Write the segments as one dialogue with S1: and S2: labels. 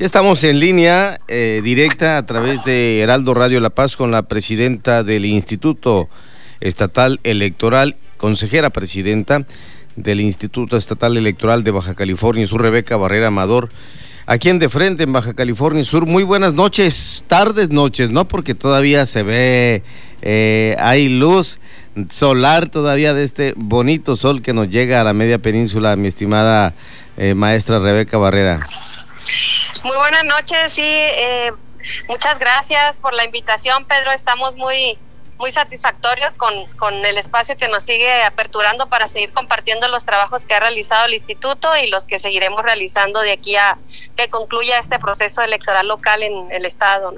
S1: Ya estamos en línea eh, directa a través de Heraldo Radio La Paz con la presidenta del Instituto Estatal Electoral, consejera presidenta del Instituto Estatal Electoral de Baja California Sur, Rebeca Barrera Amador. Aquí en De Frente, en Baja California Sur, muy buenas noches, tardes, noches, ¿no? Porque todavía se ve, eh, hay luz solar todavía de este bonito sol que nos llega a la media península, mi estimada eh, maestra Rebeca Barrera.
S2: Muy buenas noches, sí, eh, muchas gracias por la invitación, Pedro. Estamos muy, muy satisfactorios con, con el espacio que nos sigue aperturando para seguir compartiendo los trabajos que ha realizado el instituto y los que seguiremos realizando de aquí a que concluya este proceso electoral local en el estado.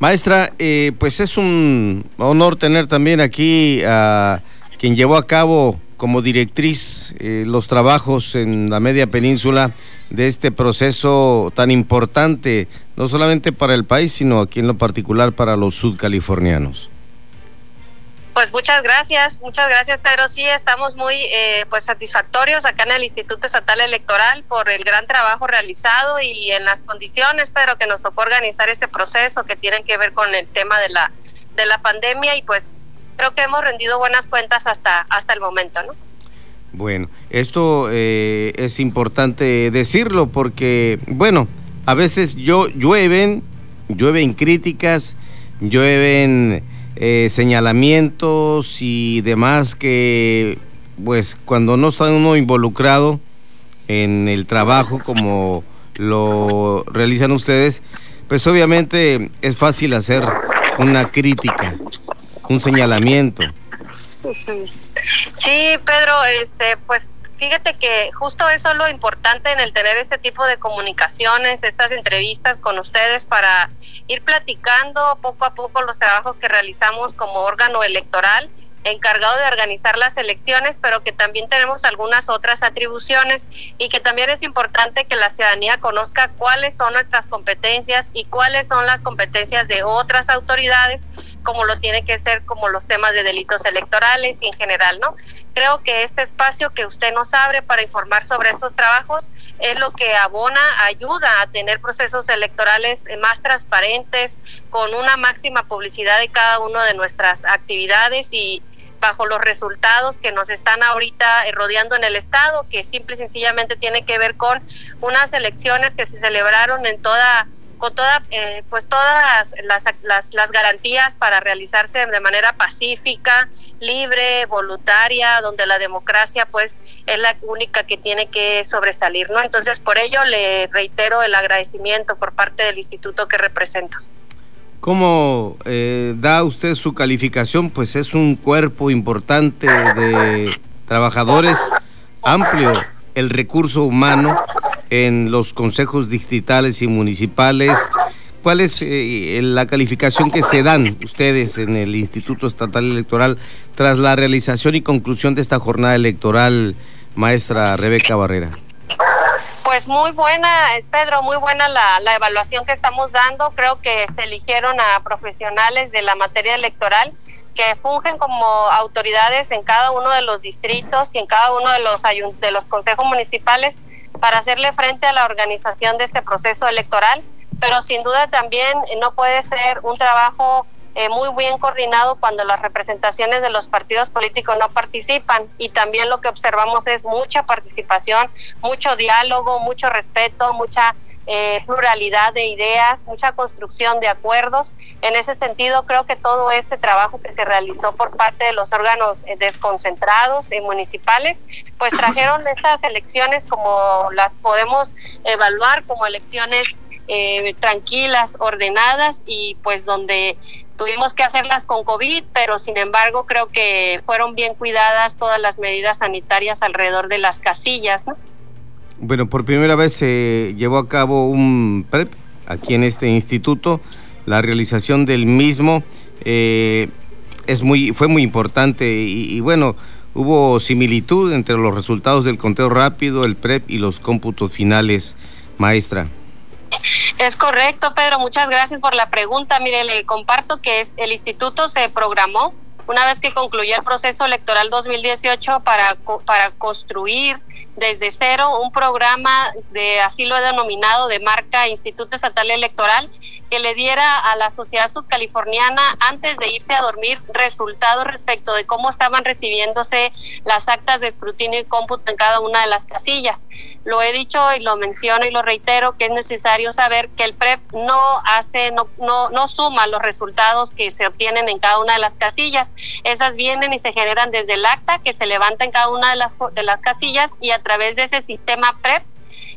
S1: Maestra, eh, pues es un honor tener también aquí a quien llevó a cabo como directriz eh, los trabajos en la media península de este proceso tan importante, no solamente para el país, sino aquí en lo particular para los sudcalifornianos.
S2: Pues muchas gracias, muchas gracias Pedro. Sí, estamos muy eh, pues satisfactorios acá en el Instituto Estatal Electoral por el gran trabajo realizado y en las condiciones, Pedro, que nos tocó organizar este proceso que tienen que ver con el tema de la de la pandemia y pues creo que hemos rendido buenas cuentas hasta, hasta el momento, ¿no?
S1: Bueno, esto eh, es importante decirlo porque, bueno, a veces yo llueven, llueven críticas, llueven eh, señalamientos y demás que, pues, cuando no está uno involucrado en el trabajo como lo realizan ustedes, pues obviamente es fácil hacer una crítica un señalamiento.
S2: Sí, Pedro, este, pues fíjate que justo eso es lo importante en el tener este tipo de comunicaciones, estas entrevistas con ustedes para ir platicando poco a poco los trabajos que realizamos como órgano electoral encargado de organizar las elecciones, pero que también tenemos algunas otras atribuciones y que también es importante que la ciudadanía conozca cuáles son nuestras competencias y cuáles son las competencias de otras autoridades, como lo tiene que ser como los temas de delitos electorales y en general, ¿no? Creo que este espacio que usted nos abre para informar sobre estos trabajos es lo que abona, ayuda a tener procesos electorales más transparentes, con una máxima publicidad de cada una de nuestras actividades y, bajo los resultados que nos están ahorita eh, rodeando en el estado, que simple y sencillamente tiene que ver con unas elecciones que se celebraron en toda con toda eh, pues todas las, las, las, garantías para realizarse de manera pacífica, libre, voluntaria, donde la democracia pues es la única que tiene que sobresalir, ¿no? Entonces, por ello le reitero el agradecimiento por parte del instituto que represento.
S1: ¿Cómo eh, da usted su calificación? Pues es un cuerpo importante de trabajadores, amplio el recurso humano en los consejos distritales y municipales. ¿Cuál es eh, la calificación que se dan ustedes en el Instituto Estatal Electoral tras la realización y conclusión de esta jornada electoral, maestra Rebeca Barrera?
S2: Pues muy buena, eh, Pedro, muy buena la, la, evaluación que estamos dando. Creo que se eligieron a profesionales de la materia electoral que fungen como autoridades en cada uno de los distritos y en cada uno de los, de los consejos municipales para hacerle frente a la organización de este proceso electoral. Pero sin duda también no puede ser un trabajo eh, muy bien coordinado cuando las representaciones de los partidos políticos no participan y también lo que observamos es mucha participación, mucho diálogo, mucho respeto, mucha eh, pluralidad de ideas, mucha construcción de acuerdos. En ese sentido, creo que todo este trabajo que se realizó por parte de los órganos eh, desconcentrados y municipales, pues trajeron estas elecciones como las podemos evaluar como elecciones tranquilas, ordenadas y pues donde Tuvimos que hacerlas con COVID, pero sin embargo creo que fueron bien cuidadas todas las medidas sanitarias alrededor de las casillas, ¿no?
S1: Bueno, por primera vez se llevó a cabo un PREP aquí en este instituto. La realización del mismo eh, es muy, fue muy importante y, y, bueno, hubo similitud entre los resultados del conteo rápido, el PREP y los cómputos finales, maestra.
S2: Es correcto, Pedro. Muchas gracias por la pregunta. Mire, le comparto que el instituto se programó una vez que concluyó el proceso electoral 2018 para, para construir desde cero un programa de, así lo he denominado, de marca Instituto Estatal Electoral, que le diera a la sociedad subcaliforniana antes de irse a dormir resultados respecto de cómo estaban recibiéndose las actas de escrutinio y cómputo en cada una de las casillas. Lo he dicho y lo menciono y lo reitero que es necesario saber que el PREP no hace, no, no, no suma los resultados que se obtienen en cada una de las casillas. Esas vienen y se generan desde el acta que se levanta en cada una de las, de las casillas y a través de ese sistema PREP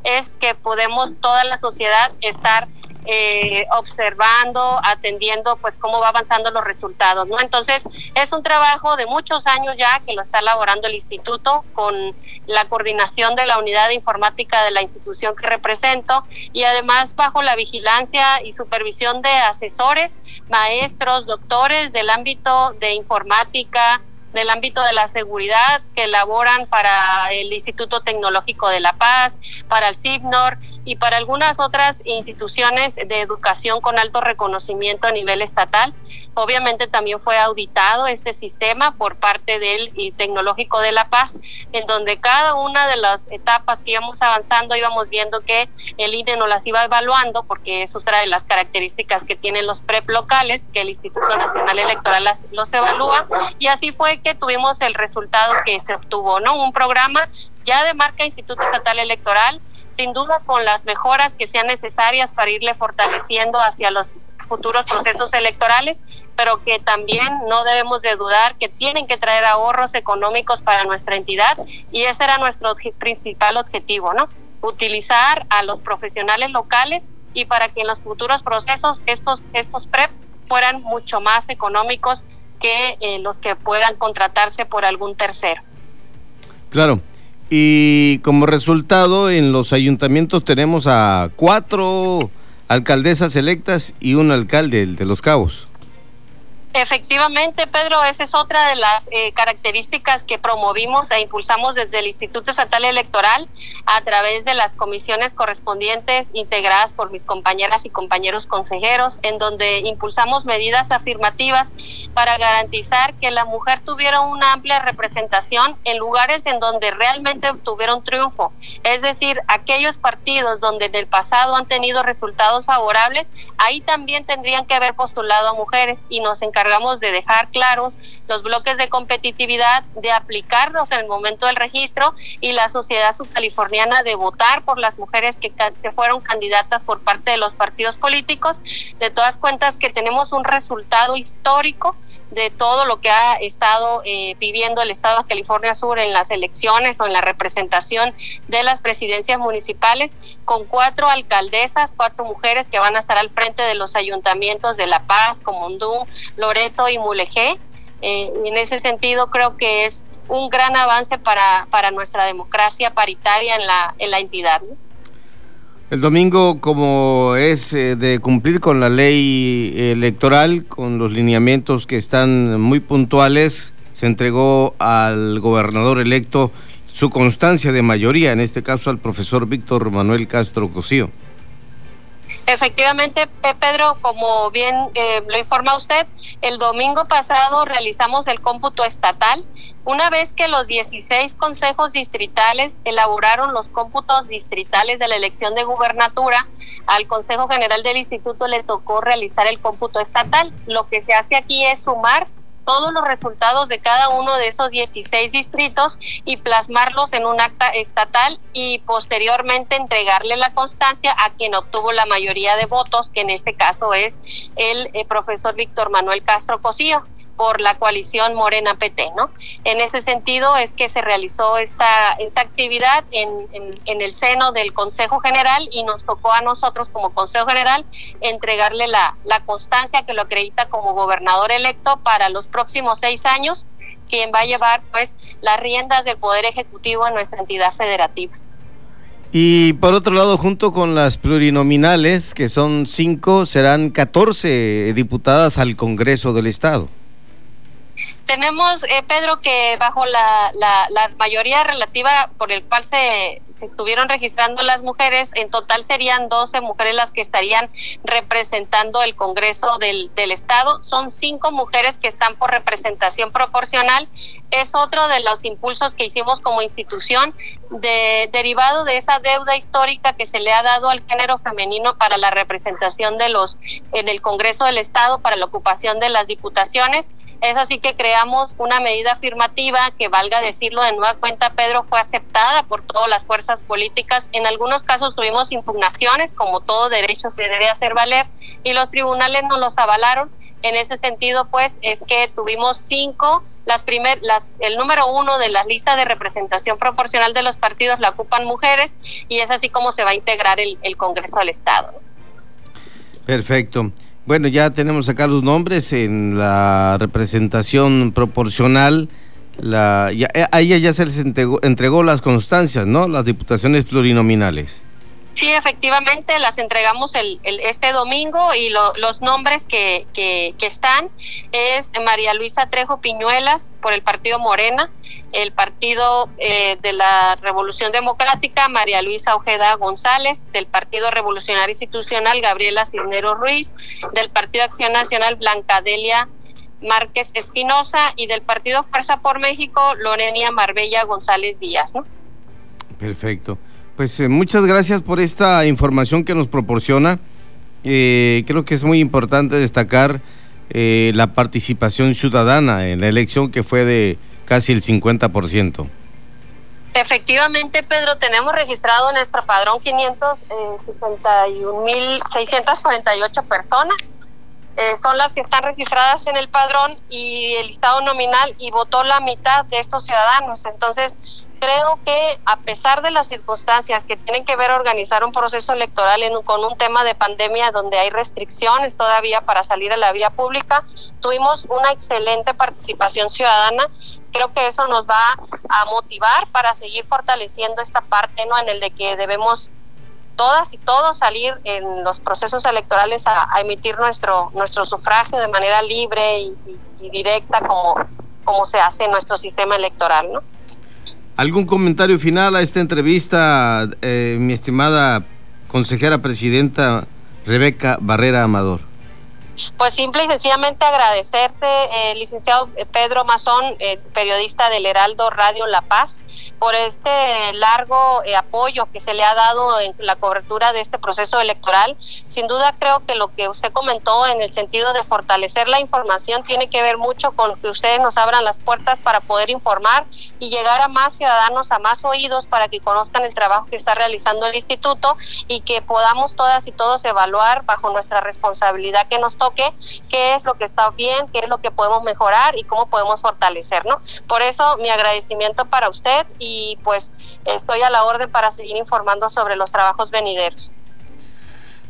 S2: es que podemos toda la sociedad estar eh, observando, atendiendo pues cómo va avanzando los resultados, ¿no? Entonces, es un trabajo de muchos años ya que lo está elaborando el instituto con la coordinación de la unidad de informática de la institución que represento y además bajo la vigilancia y supervisión de asesores, maestros, doctores del ámbito de informática, del ámbito de la seguridad que elaboran para el Instituto Tecnológico de La Paz, para el CIPNOR y para algunas otras instituciones de educación con alto reconocimiento a nivel estatal. Obviamente también fue auditado este sistema por parte del Tecnológico de La Paz, en donde cada una de las etapas que íbamos avanzando íbamos viendo que el INE nos las iba evaluando, porque eso trae las características que tienen los PREP locales, que el Instituto Nacional Electoral los evalúa, y así fue que tuvimos el resultado que se obtuvo, ¿no? Un programa ya de marca Instituto Estatal Electoral, sin duda con las mejoras que sean necesarias para irle fortaleciendo hacia los futuros procesos electorales, pero que también no debemos de dudar que tienen que traer ahorros económicos para nuestra entidad y ese era nuestro principal objetivo, ¿no? Utilizar a los profesionales locales y para que en los futuros procesos estos estos PREP fueran mucho más económicos que eh, los que puedan contratarse por algún tercero.
S1: Claro. Y como resultado, en los ayuntamientos tenemos a cuatro alcaldesas electas y un alcalde, de Los Cabos.
S2: Efectivamente, Pedro, esa es otra de las eh, características que promovimos e impulsamos desde el Instituto Estatal Electoral a través de las comisiones correspondientes integradas por mis compañeras y compañeros consejeros, en donde impulsamos medidas afirmativas para garantizar que la mujer tuviera una amplia representación en lugares en donde realmente obtuvieron triunfo. Es decir, aquellos partidos donde en el pasado han tenido resultados favorables, ahí también tendrían que haber postulado a mujeres y nos encargamos encargamos de dejar claros los bloques de competitividad, de aplicarlos en el momento del registro y la sociedad subcaliforniana de votar por las mujeres que, que fueron candidatas por parte de los partidos políticos. De todas cuentas que tenemos un resultado histórico de todo lo que ha estado eh, viviendo el Estado de California Sur en las elecciones o en la representación de las presidencias municipales, con cuatro alcaldesas, cuatro mujeres que van a estar al frente de los ayuntamientos de La Paz, Comondú, Loreto y Mulegé. Eh, en ese sentido, creo que es un gran avance para, para nuestra democracia paritaria en la, en la entidad.
S1: El domingo, como es eh, de cumplir con la ley electoral, con los lineamientos que están muy puntuales, se entregó al gobernador electo su constancia de mayoría, en este caso al profesor Víctor Manuel Castro Cosío.
S2: Efectivamente, Pedro, como bien eh, lo informa usted, el domingo pasado realizamos el cómputo estatal. Una vez que los 16 consejos distritales elaboraron los cómputos distritales de la elección de gubernatura, al Consejo General del Instituto le tocó realizar el cómputo estatal. Lo que se hace aquí es sumar todos los resultados de cada uno de esos 16 distritos y plasmarlos en un acta estatal y posteriormente entregarle la constancia a quien obtuvo la mayoría de votos, que en este caso es el, eh, profesor Víctor Manuel Castro Cosío por la coalición Morena PT, ¿no? En ese sentido es que se realizó esta, esta actividad en, en, el seno del Consejo General y nos tocó a nosotros como Consejo General entregarle la, la constancia que lo acredita como gobernador electo para los próximos seis años, quien va a llevar pues las riendas del Poder Ejecutivo en nuestra entidad federativa.
S1: Y por otro lado, junto con las plurinominales, que son cinco, serán 14 diputadas al Congreso del Estado.
S2: Tenemos, eh, Pedro, que bajo la, la, mayoría relativa por el cual se, se, estuvieron registrando las mujeres, en total serían 12 mujeres las que estarían representando el Congreso del, del Estado. Son cinco mujeres que están por representación proporcional. Es otro de los impulsos que hicimos como institución, de, derivado de esa deuda histórica que se le ha dado al género femenino para la representación de los en el Congreso del Estado, para la ocupación de las diputaciones es así que creamos una medida afirmativa que, valga decirlo de nueva cuenta, Pedro, fue aceptada por todas las fuerzas políticas. En algunos casos tuvimos impugnaciones, como todo derecho se debe hacer valer, y los tribunales nos los avalaron. En ese sentido, pues, es que tuvimos cinco las primer, las, el número uno de la lista de representación proporcional de los partidos la ocupan mujeres y es así como se va a integrar el, el Congreso del Estado.
S1: Perfecto. Bueno, ya tenemos acá los nombres en la representación proporcional. La, ya, eh, a ella ya se les entregó, entregó las constancias, ¿no? Las diputaciones plurinominales.
S2: Sí, efectivamente, las entregamos el, el este domingo y lo, los nombres que, que, están es María Luisa Trejo Piñuelas por el Partido Morena, el Partido eh, de la Revolución Democrática, María Luisa Ojeda González, del Partido Revolucionario Institucional, Gabriela Cisneros Ruiz, del Partido Acción Nacional, Blanca Delia Márquez Espinosa y del Partido Fuerza por México, Lorenia Marbella González Díaz.
S1: Perfecto. Pues eh, muchas gracias por esta información que nos proporciona. Eh, creo que es muy importante destacar eh, la participación ciudadana en la elección que fue de casi el 50%.
S2: Efectivamente, Pedro, tenemos registrado en nuestro padrón 561.648 personas. Eh, son las que están registradas en el padrón y el listado nominal y votó la mitad de estos ciudadanos. Entonces, creo que a pesar de las circunstancias que tienen que ver organizar un proceso electoral en, con un tema de pandemia donde hay restricciones todavía para salir a la vía pública, tuvimos una excelente participación ciudadana. Creo que eso nos va a motivar para seguir fortaleciendo esta parte, ¿no? En el de que debemos todas y todos salir en los procesos electorales a, emitir nuestro nuestro sufragio de manera libre y, y, y directa como como se hace en nuestro sistema electoral, ¿no?
S1: ¿Algún comentario final a esta entrevista, eh, mi estimada consejera presidenta Rebeca Barrera Amador?
S2: Pues simple y sencillamente agradecerte, eh, licenciado Pedro Mazón, eh, periodista del Heraldo Radio La Paz, por este largo eh, apoyo que se le ha dado en la cobertura de este proceso electoral. Sin duda creo que lo que usted comentó en el sentido de fortalecer la información tiene que ver mucho con que ustedes nos abran las puertas para poder informar y llegar a más ciudadanos, a más oídos para que conozcan el trabajo que está realizando el instituto y que podamos todas y todos evaluar bajo nuestra responsabilidad que nos qué es lo que está bien, qué es lo que podemos mejorar y cómo podemos fortalecer, ¿no? Por eso mi agradecimiento para usted y pues estoy a la orden para seguir informando sobre los trabajos venideros.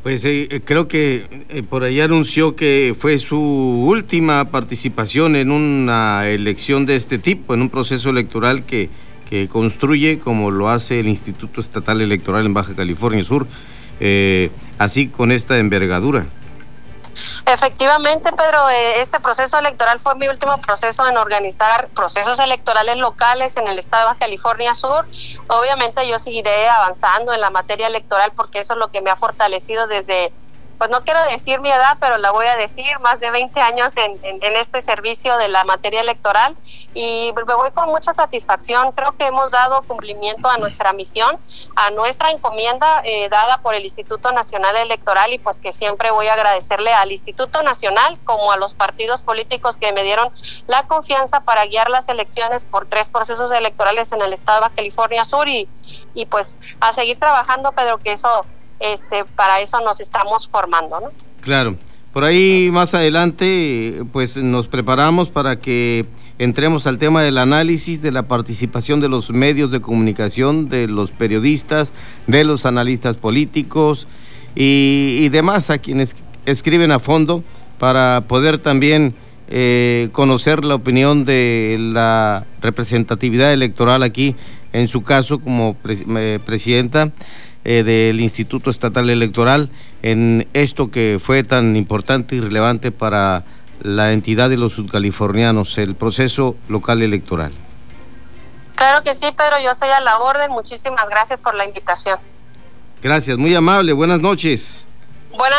S1: Pues eh, creo que eh, por ahí anunció que fue su última participación en una elección de este tipo, en un proceso electoral que, que construye como lo hace el Instituto Estatal Electoral en Baja California Sur, eh, así con esta envergadura.
S2: Efectivamente, Pedro, eh, este proceso electoral fue mi último proceso en organizar procesos electorales locales en el estado de California Sur. Obviamente yo seguiré avanzando en la materia electoral porque eso es lo que me ha fortalecido desde pues no quiero decir mi edad, pero la voy a decir, más de 20 años en, este servicio de la materia electoral y me voy con mucha satisfacción. Creo que hemos dado cumplimiento a nuestra misión, a nuestra encomienda eh, dada por el Instituto Nacional Electoral y pues que siempre voy a agradecerle al Instituto Nacional como a los partidos políticos que me dieron la confianza para guiar las elecciones por tres procesos electorales en el estado de California Sur y, y pues a seguir trabajando, Pedro, que eso este, para eso nos estamos formando, ¿no?
S1: Claro. Por ahí más adelante, pues nos preparamos para que entremos al tema del análisis de la participación de los medios de comunicación, de los periodistas, de los analistas políticos y, y demás a quienes escriben a fondo para poder también eh, conocer la opinión de la representatividad electoral aquí, en su caso como eh, presidenta eh, del Instituto Estatal Electoral en esto que fue tan importante y relevante para la entidad de los sudcalifornianos, el proceso local electoral.
S2: Claro que sí, Pedro, yo soy a la orden. Muchísimas gracias por la invitación.
S1: Gracias, muy amable. Buenas noches.
S2: Buenas